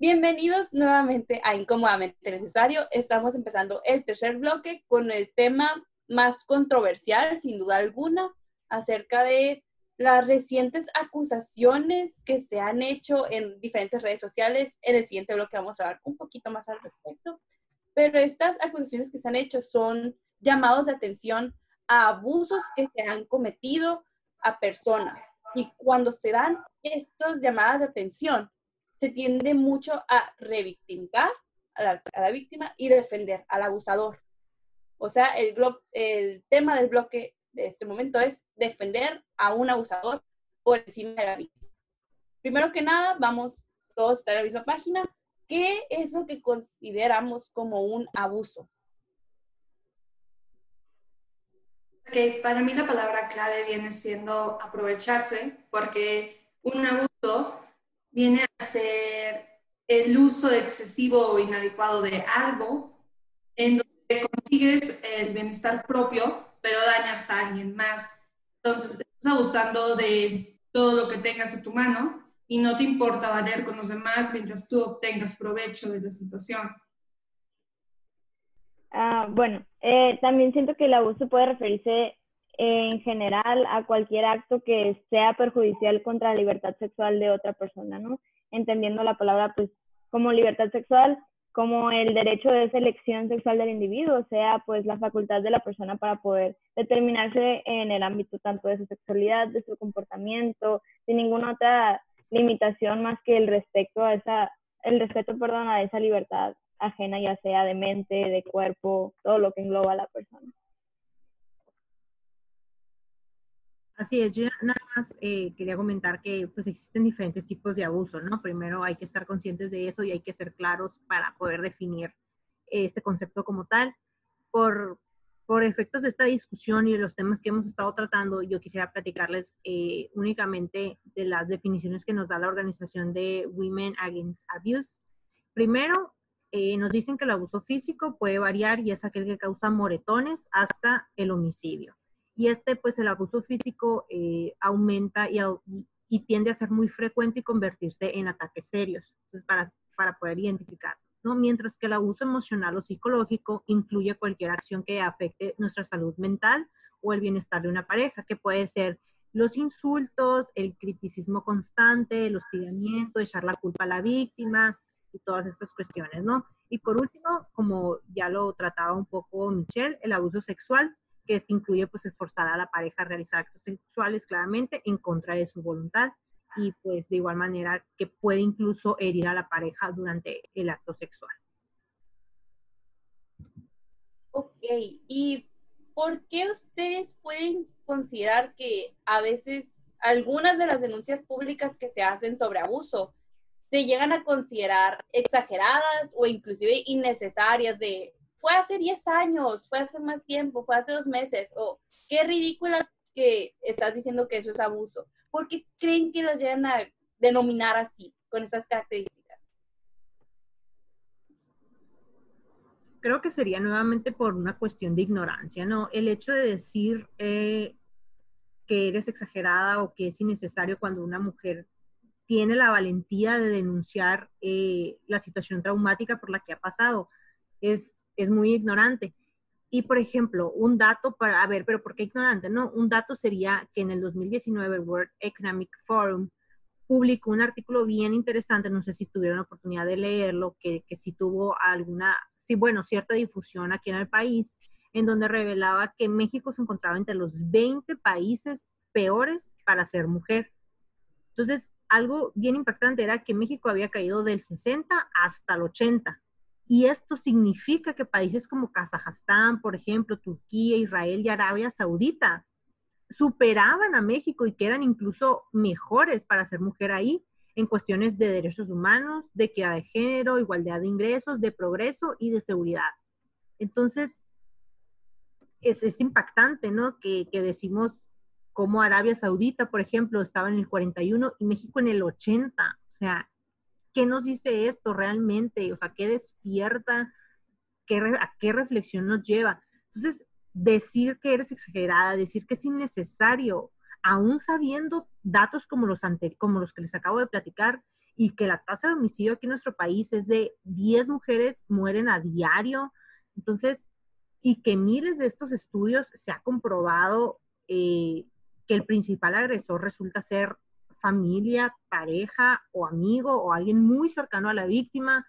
Bienvenidos nuevamente a Incómodamente Necesario. Estamos empezando el tercer bloque con el tema más controversial, sin duda alguna, acerca de las recientes acusaciones que se han hecho en diferentes redes sociales. En el siguiente bloque vamos a hablar un poquito más al respecto. Pero estas acusaciones que se han hecho son llamados de atención a abusos que se han cometido a personas. Y cuando se dan estas llamadas de atención, se tiende mucho a revictimizar a la, a la víctima y defender al abusador. O sea, el, el tema del bloque de este momento es defender a un abusador por encima de la víctima. Primero que nada, vamos todos a estar en la misma página. ¿Qué es lo que consideramos como un abuso? Ok, para mí la palabra clave viene siendo aprovecharse, porque un abuso viene a ser el uso excesivo o inadecuado de algo en donde consigues el bienestar propio, pero dañas a alguien más. Entonces, estás abusando de todo lo que tengas en tu mano y no te importa valer con los demás mientras tú obtengas provecho de la situación. Ah, bueno, eh, también siento que el abuso puede referirse en general a cualquier acto que sea perjudicial contra la libertad sexual de otra persona, ¿no? Entendiendo la palabra pues como libertad sexual, como el derecho de selección sexual del individuo, o sea, pues la facultad de la persona para poder determinarse en el ámbito tanto de su sexualidad, de su comportamiento, sin ninguna otra limitación más que el respeto a esa, el respeto, perdón, a esa libertad ajena, ya sea de mente, de cuerpo, todo lo que engloba a la persona. Así es, yo nada más eh, quería comentar que pues existen diferentes tipos de abuso, ¿no? Primero hay que estar conscientes de eso y hay que ser claros para poder definir este concepto como tal. Por, por efectos de esta discusión y de los temas que hemos estado tratando, yo quisiera platicarles eh, únicamente de las definiciones que nos da la organización de Women Against Abuse. Primero, eh, nos dicen que el abuso físico puede variar y es aquel que causa moretones hasta el homicidio. Y este, pues el abuso físico eh, aumenta y, tiende a ser muy frecuente y convertirse en ataques serios, entonces para, para poder identificar. ¿no? Mientras que el abuso emocional o psicológico incluye cualquier acción que afecte nuestra salud mental o el bienestar de una pareja, que puede ser los insultos, el criticismo constante, el hostigamiento, echar la culpa a la víctima, y todas estas cuestiones, ¿no? Y por último, como ya lo trataba un poco Michelle, el abuso sexual, que este incluye pues el forzar a la pareja a realizar actos sexuales claramente en contra de su voluntad y pues de igual manera que puede incluso herir a la pareja durante el acto sexual. Ok, ¿y por qué ustedes pueden considerar que a veces algunas de las denuncias públicas que se hacen sobre abuso se llegan a considerar exageradas o inclusive innecesarias de fue hace 10 años, fue hace más tiempo, fue hace dos meses, o qué ridícula que estás diciendo que eso es abuso. ¿Por qué creen que las llegan a denominar así, con esas características? Creo que sería nuevamente por una cuestión de ignorancia, ¿no? El hecho de decir eh, que eres exagerada o que es innecesario cuando una mujer tiene la valentía de denunciar eh, la situación traumática por la que ha pasado. Es, es muy ignorante. Y, por ejemplo, un dato para, a ver, pero ¿por qué ignorante? No, un dato sería que en el 2019 el World Economic Forum publicó un artículo bien interesante, no sé si tuvieron la oportunidad de leerlo, que, que sí tuvo alguna, sí, bueno, cierta difusión aquí en el país, en donde revelaba que México se encontraba entre los 20 países peores para ser mujer. Entonces, algo bien impactante era que México había caído del 60 hasta el 80. Y esto significa que países como Kazajstán, por ejemplo, Turquía, Israel y Arabia Saudita superaban a México y que eran incluso mejores para ser mujer ahí en cuestiones de derechos humanos, de equidad de género, igualdad de ingresos, de progreso y de seguridad. Entonces, es, impactante, ¿no? Que, que decimos, como Arabia Saudita, por ejemplo, estaba en el 41 y México en el 80. O sea, ¿qué nos dice esto realmente? O sea, ¿qué despierta? ¿Qué, ¿A qué reflexión nos lleva? Entonces, decir que eres exagerada, decir que es innecesario, aún sabiendo datos como los, ante, como los que les acabo de platicar, y que la tasa de homicidio aquí en nuestro país es de 10 mujeres mueren a diario. Entonces, y que miles de estos estudios se ha comprobado eh, que el principal agresor resulta ser familia, pareja o amigo o alguien muy cercano a la víctima.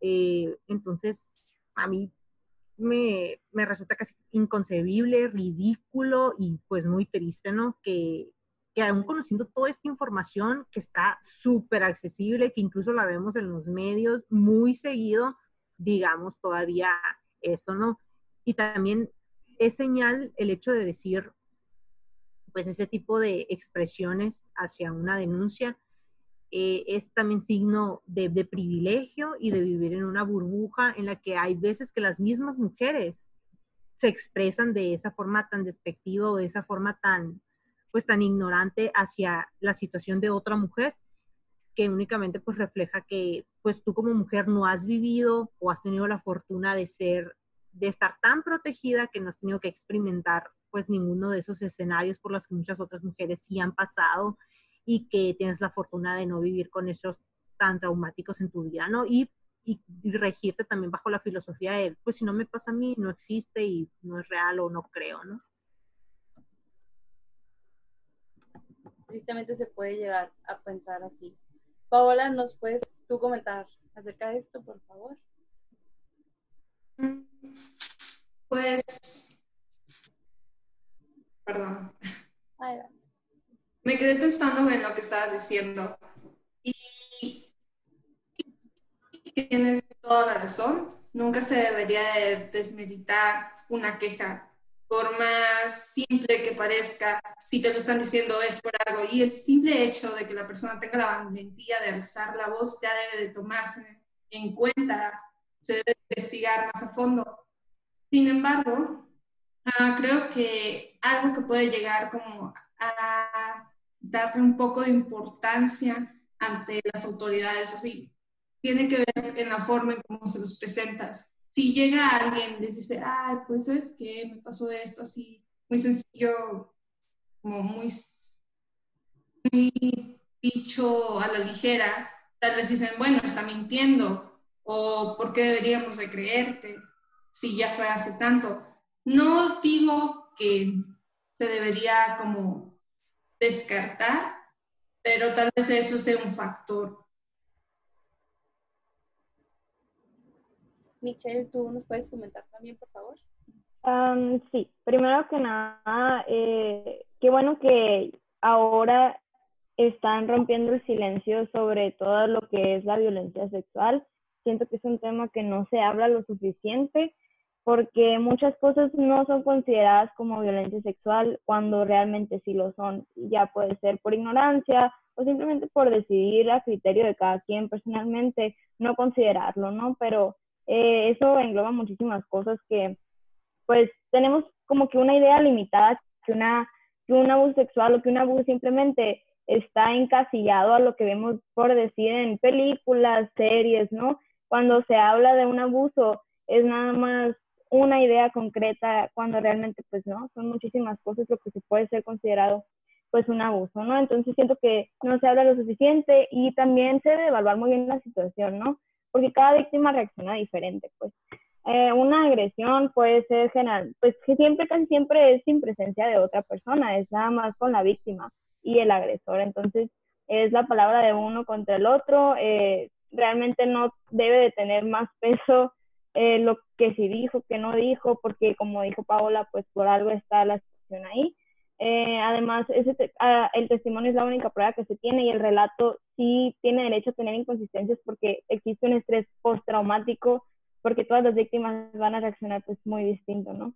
Eh, entonces, a mí me, me, resulta casi inconcebible, ridículo y pues muy triste, ¿no? Que, que aún conociendo toda esta información que está súper accesible, que incluso la vemos en los medios muy seguido, digamos todavía esto, ¿no? Y también es señal el hecho de decir, pues ese tipo de expresiones hacia una denuncia eh, es también signo de, de, privilegio y de vivir en una burbuja en la que hay veces que las mismas mujeres se expresan de esa forma tan despectiva o de esa forma tan, pues tan ignorante hacia la situación de otra mujer que únicamente pues refleja que pues tú como mujer no has vivido o has tenido la fortuna de ser, de estar tan protegida que no has tenido que experimentar pues ninguno de esos escenarios por los que muchas otras mujeres sí han pasado y que tienes la fortuna de no vivir con esos tan traumáticos en tu vida, ¿no? Y, y, regirte también bajo la filosofía de, pues si no me pasa a mí, no existe y no es real o no creo, ¿no? Tristemente se puede llegar a pensar así. Paola, ¿nos puedes tú comentar acerca de esto, por favor? Pues Perdón. Me quedé pensando en lo que estabas diciendo. Y, tienes toda la razón. Nunca se debería de desmeditar una queja. Por más simple que parezca, si te lo están diciendo es por algo. Y el simple hecho de que la persona tenga la valentía de alzar la voz ya debe de tomarse en cuenta, se debe investigar más a fondo. Sin embargo, Ah, creo que algo que puede llegar como a darle un poco de importancia ante las autoridades, así, tiene que ver en la forma en cómo se los presentas. Si llega alguien y les dice, ay, pues es que me pasó esto así, muy sencillo, como muy, muy dicho a la ligera, tal vez dicen, bueno, está mintiendo, o ¿por qué deberíamos de creerte si ya fue hace tanto? No digo que se debería como descartar, pero tal vez eso sea un factor. Michelle, ¿tú nos puedes comentar también, por favor? sí, primero que nada, eh, qué bueno que ahora están rompiendo el silencio sobre todo lo que es la violencia sexual. Siento que es un tema que no se habla lo suficiente porque muchas cosas no son consideradas como violencia sexual cuando realmente sí lo son. Ya puede ser por ignorancia o simplemente por decidir a criterio de cada quien personalmente no considerarlo, ¿no? Pero eh, eso engloba muchísimas cosas que pues tenemos como que una idea limitada que, una, que un abuso sexual o que un abuso simplemente está encasillado a lo que vemos por decir en películas, series, ¿no? Cuando se habla de un abuso es nada más una idea concreta cuando realmente pues no, son muchísimas cosas lo que se puede ser considerado pues un abuso, ¿no? Entonces siento que no se habla lo suficiente y también se debe evaluar muy bien la situación, ¿no? Porque cada víctima reacciona diferente, pues. Eh, una agresión puede ser general, pues que siempre, casi siempre es sin presencia de otra persona, es nada más con la víctima y el agresor, entonces es la palabra de uno contra el otro, eh, realmente no debe de tener más peso eh, lo que sí dijo, que no dijo, porque como dijo Paola, pues por algo está la situación ahí. Eh, además, ese ah, el testimonio es la única prueba que se tiene y el relato sí tiene derecho a tener inconsistencias porque existe un estrés postraumático, porque todas las víctimas van a reaccionar pues muy distinto, ¿no?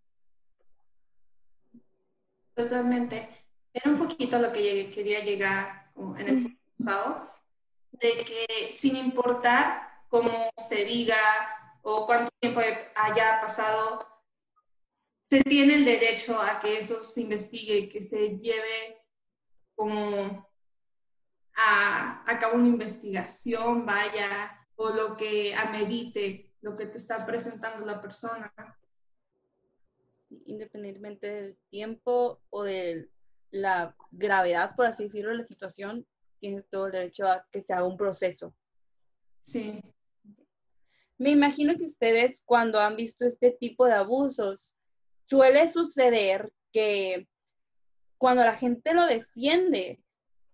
Totalmente. Era un poquito lo que quería llegar en el pasado, de que sin importar cómo se diga, o cuánto tiempo haya pasado, se tiene el derecho a que eso se investigue, que se lleve como a, a cabo una investigación, vaya, o lo que amerite lo que te está presentando la persona. independientemente del tiempo o de la gravedad, por así decirlo, de la situación, tienes todo el derecho a que se haga un proceso. Sí. Me imagino que ustedes cuando han visto este tipo de abusos, suele suceder que cuando la gente lo defiende,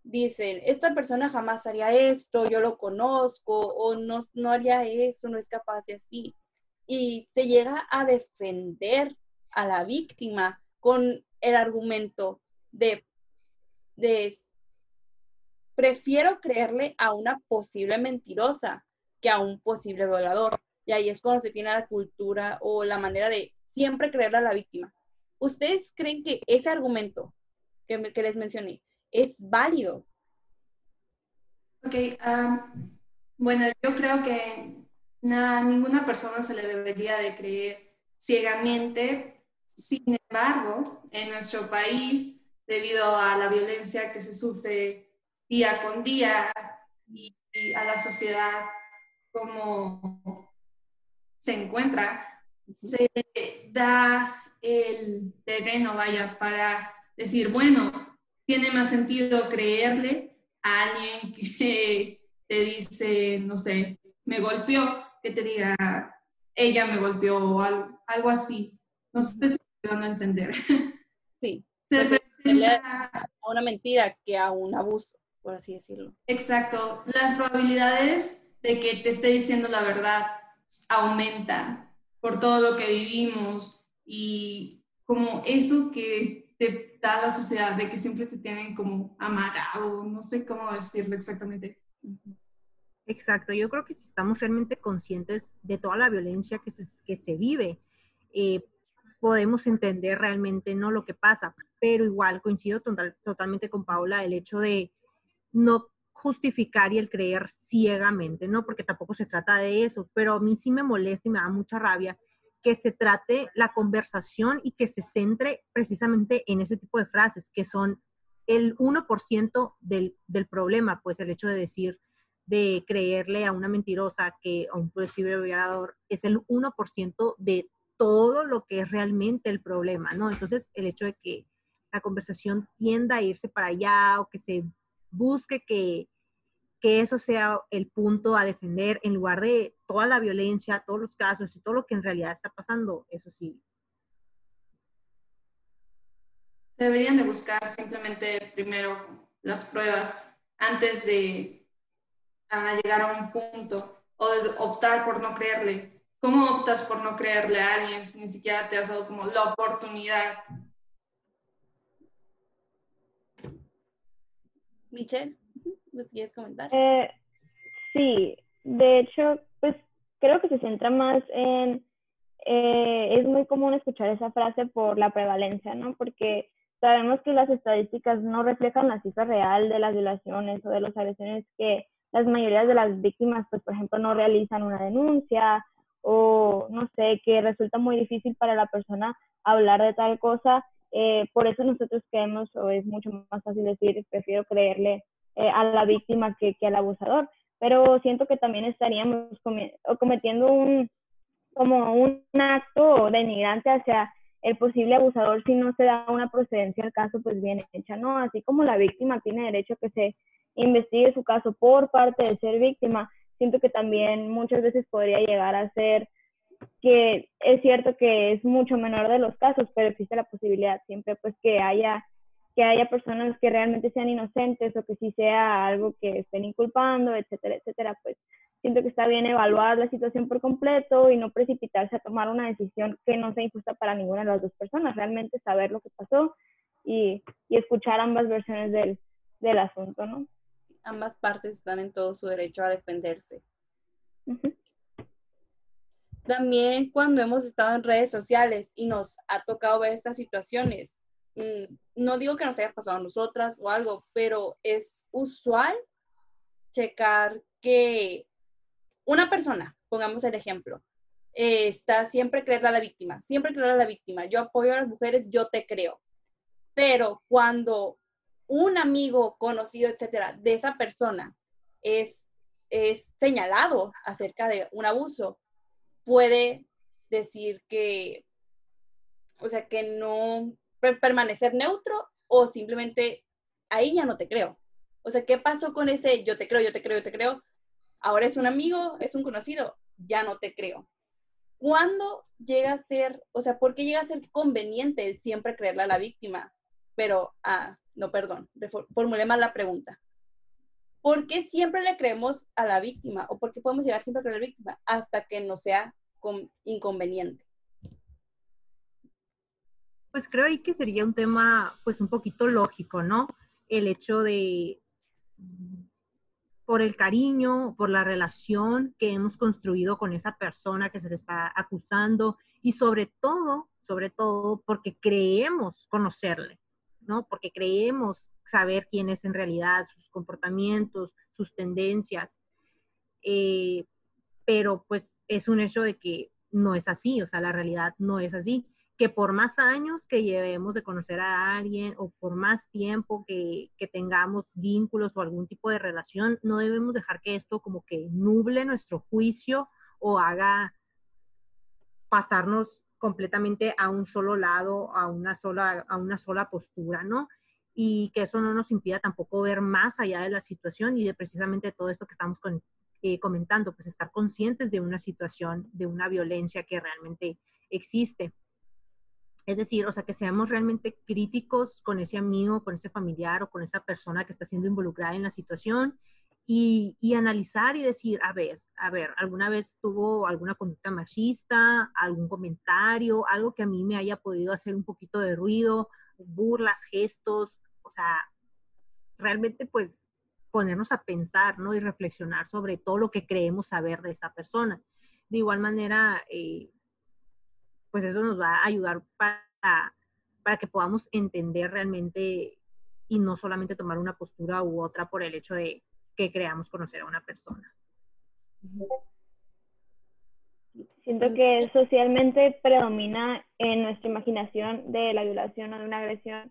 dicen, esta persona jamás haría esto, yo lo conozco, o no, no haría eso, no es capaz de así. Y se llega a defender a la víctima con el argumento de, de prefiero creerle a una posible mentirosa que a un posible violador. Y ahí es cuando se tiene la cultura o la manera de siempre creerle a la víctima. ¿Ustedes creen que ese argumento que, les mencioné es válido? Ok, bueno, yo creo que a ninguna persona se le debería de creer ciegamente. Sin embargo, en nuestro país, debido a la violencia que se sufre día con día y, a la sociedad como se encuentra, se da el terreno, vaya, para decir, bueno, tiene más sentido creerle a alguien que te dice, no sé, me golpeó, que te diga, ella me golpeó o algo, así. No sé si me van a entender. Sí. Se presenta a una mentira que a un abuso, por así decirlo. Exacto. Las probabilidades de que te esté diciendo la verdad aumentan por todo lo que vivimos y como eso que te da la sociedad de que siempre te tienen como amarrado, no sé cómo decirlo exactamente. Exacto, yo creo que si estamos realmente conscientes de toda la violencia que se, que se vive, eh, podemos entender realmente no lo que pasa, pero igual coincido totalmente con Paula el hecho de no justificar y el creer ciegamente, ¿no? Porque tampoco se trata de eso, pero a mí sí me molesta y me da mucha rabia que se trate la conversación y que se centre precisamente en ese tipo de frases, que son el 1% del, del problema, pues el hecho de decir, de creerle a una mentirosa que a un posible violador es el 1% de todo lo que es realmente el problema, ¿no? Entonces, el hecho de que la conversación tienda a irse para allá o que se busque que que eso sea el punto a defender en lugar de toda la violencia, todos los casos y todo lo que en realidad está pasando, eso sí. Deberían de buscar simplemente primero las pruebas antes de llegar a un punto o de optar por no creerle. ¿Cómo optas por no creerle a alguien si ni siquiera te has dado como la oportunidad? Michelle quieres comentar? Eh, sí, de hecho, pues creo que se centra más en, eh, es muy común escuchar esa frase por la prevalencia, ¿no? Porque sabemos que las estadísticas no reflejan la cifra real de las violaciones o de las agresiones que las mayorías de las víctimas, pues por ejemplo, no realizan una denuncia o no sé, que resulta muy difícil para la persona hablar de tal cosa. Eh, por eso nosotros creemos, o es mucho más fácil decir, prefiero creerle eh, a la víctima que, que, al abusador. Pero siento que también estaríamos cometiendo un, como un acto denigrante hacia el posible abusador si no se da una procedencia al caso pues bien hecha, ¿no? Así como la víctima tiene derecho a que se investigue su caso por parte de ser víctima, siento que también muchas veces podría llegar a ser que es cierto que es mucho menor de los casos, pero existe la posibilidad siempre pues que haya que haya personas que realmente sean inocentes o que sí sea algo que estén inculpando, etcétera, etcétera, pues siento que está bien evaluar la situación por completo y no precipitarse a tomar una decisión que no sea injusta para ninguna de las dos personas, realmente saber lo que pasó y, y escuchar ambas versiones del, del, asunto, ¿no? Ambas partes están en todo su derecho a defenderse. También cuando hemos estado en redes sociales y nos ha tocado ver estas situaciones, no digo que nos haya pasado a nosotras o algo, pero es usual checar que una persona, pongamos el ejemplo, eh, está siempre creer a la víctima, siempre creer a la víctima. Yo apoyo a las mujeres, yo te creo. Pero cuando un amigo conocido, etcétera, de esa persona es, es señalado acerca de un abuso, puede decir que, o sea, que no, permanecer neutro o simplemente ahí ya no te creo. O sea, ¿qué pasó con ese yo te creo, yo te creo, yo te creo? Ahora es un amigo, es un conocido, ya no te creo. ¿Cuándo llega a ser, o sea, por qué llega a ser conveniente el siempre creerle a la víctima? Pero, ah, no, perdón, formulé mal la pregunta. ¿Por qué siempre le creemos a la víctima? ¿O por qué podemos llegar siempre a creer a la víctima hasta que no sea inconveniente? Pues creo ahí que sería un tema, pues un poquito lógico, ¿no? El hecho de, por el cariño, por la relación que hemos construido con esa persona que se le está acusando y sobre todo, sobre todo porque creemos conocerle, ¿no? Porque creemos saber quién es en realidad, sus comportamientos, sus tendencias. Eh, pero pues es un hecho de que no es así, o sea, la realidad no es así que por más años que llevemos de conocer a alguien o por más tiempo que, tengamos vínculos o algún tipo de relación, no debemos dejar que esto como que nuble nuestro juicio o haga pasarnos completamente a un solo lado, a una sola, a una sola postura, ¿no? Y que eso no nos impida tampoco ver más allá de la situación y de precisamente todo esto que estamos eh, comentando, pues estar conscientes de una situación, de una violencia que realmente existe. Es decir, o sea, que seamos realmente críticos con ese amigo, con ese familiar o con esa persona que está siendo involucrada en la situación y, analizar y decir, a ver, a ver, ¿alguna vez tuvo alguna conducta machista, algún comentario, algo que a mí me haya podido hacer un poquito de ruido, burlas, gestos? O sea, realmente pues ponernos a pensar, ¿no? Y reflexionar sobre todo lo que creemos saber de esa persona. De igual manera, eh, pues eso nos va a ayudar para, para que podamos entender realmente y no solamente tomar una postura u otra por el hecho de que creamos conocer a una persona. Siento que socialmente predomina en nuestra imaginación de la violación o de una agresión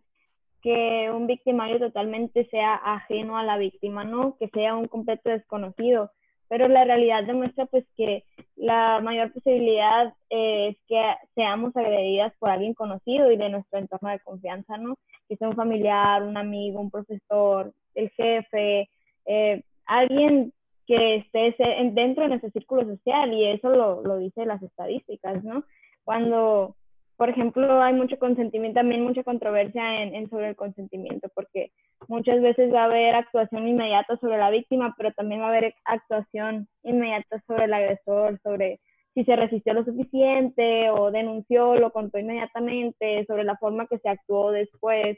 que un victimario totalmente sea ajeno a la víctima, ¿no? Que sea un completo desconocido pero la realidad demuestra pues que la mayor posibilidad es que seamos agredidas por alguien conocido y de nuestro entorno de confianza, ¿no? Que sea un familiar, un amigo, un profesor, el jefe, eh, alguien que esté dentro de nuestro círculo social y eso lo, lo dice las estadísticas, ¿no? Cuando por ejemplo, hay mucho consentimiento, también mucha controversia en, sobre el consentimiento, porque muchas veces va a haber actuación inmediata sobre la víctima, pero también va a haber actuación inmediata sobre el agresor, sobre si se resistió lo suficiente o denunció, lo contó inmediatamente, sobre la forma que se actuó después,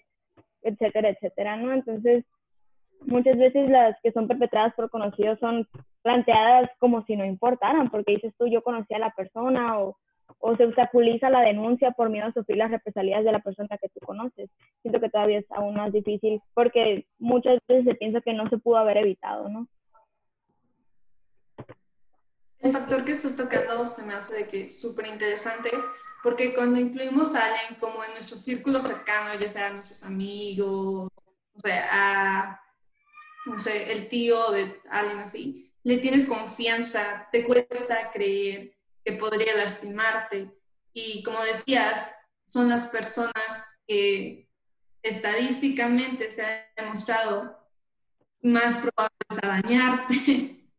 etcétera, etcétera, ¿no? Entonces, muchas veces las que son perpetradas por conocidos son planteadas como si no importaran, porque dices tú, yo conocí a la persona o o se obstaculiza la denuncia por miedo a sufrir las represalias de la persona que tú conoces. Siento que todavía es aún más difícil porque muchas veces se piensa que no se pudo haber evitado, ¿no? El factor que estás tocando se me hace de que súper interesante porque cuando incluimos a alguien como en nuestro círculo cercano, ya sea nuestros amigos, o sea, a, no sé, el tío de alguien así, le tienes confianza, te cuesta creer, que podría lastimarte. Y como decías, son las personas que estadísticamente se ha demostrado más probables a dañarte.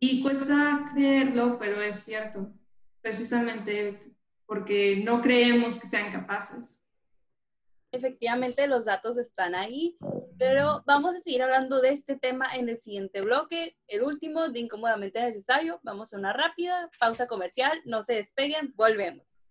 Y cuesta creerlo, pero es cierto, precisamente porque no creemos que sean capaces. Efectivamente, los datos están ahí, pero vamos a seguir hablando de este tema en el siguiente bloque, el último de incómodamente necesario. Vamos a una rápida pausa comercial, no se despeguen, volvemos.